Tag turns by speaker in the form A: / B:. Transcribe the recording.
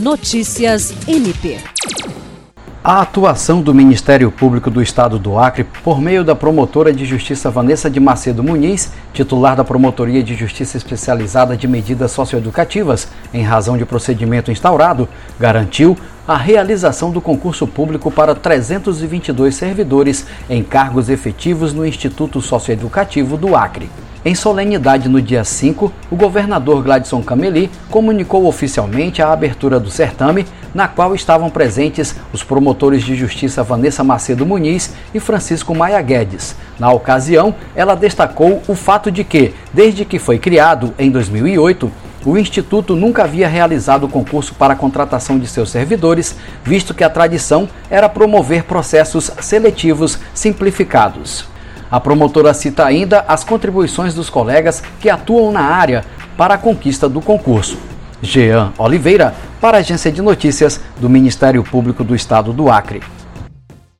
A: Notícias MP.
B: A atuação do Ministério Público do Estado do Acre, por meio da promotora de justiça Vanessa de Macedo Muniz, titular da Promotoria de Justiça Especializada de Medidas Socioeducativas, em razão de procedimento instaurado, garantiu a realização do concurso público para 322 servidores em cargos efetivos no Instituto Socioeducativo do Acre. Em solenidade no dia 5, o governador Gladson Cameli comunicou oficialmente a abertura do certame, na qual estavam presentes os promotores de justiça Vanessa Macedo Muniz e Francisco Maia Guedes. Na ocasião, ela destacou o fato de que, desde que foi criado em 2008, o Instituto nunca havia realizado concurso para a contratação de seus servidores, visto que a tradição era promover processos seletivos simplificados. A promotora cita ainda as contribuições dos colegas que atuam na área para a conquista do concurso. Jean Oliveira, para a Agência de Notícias do Ministério Público do Estado do Acre.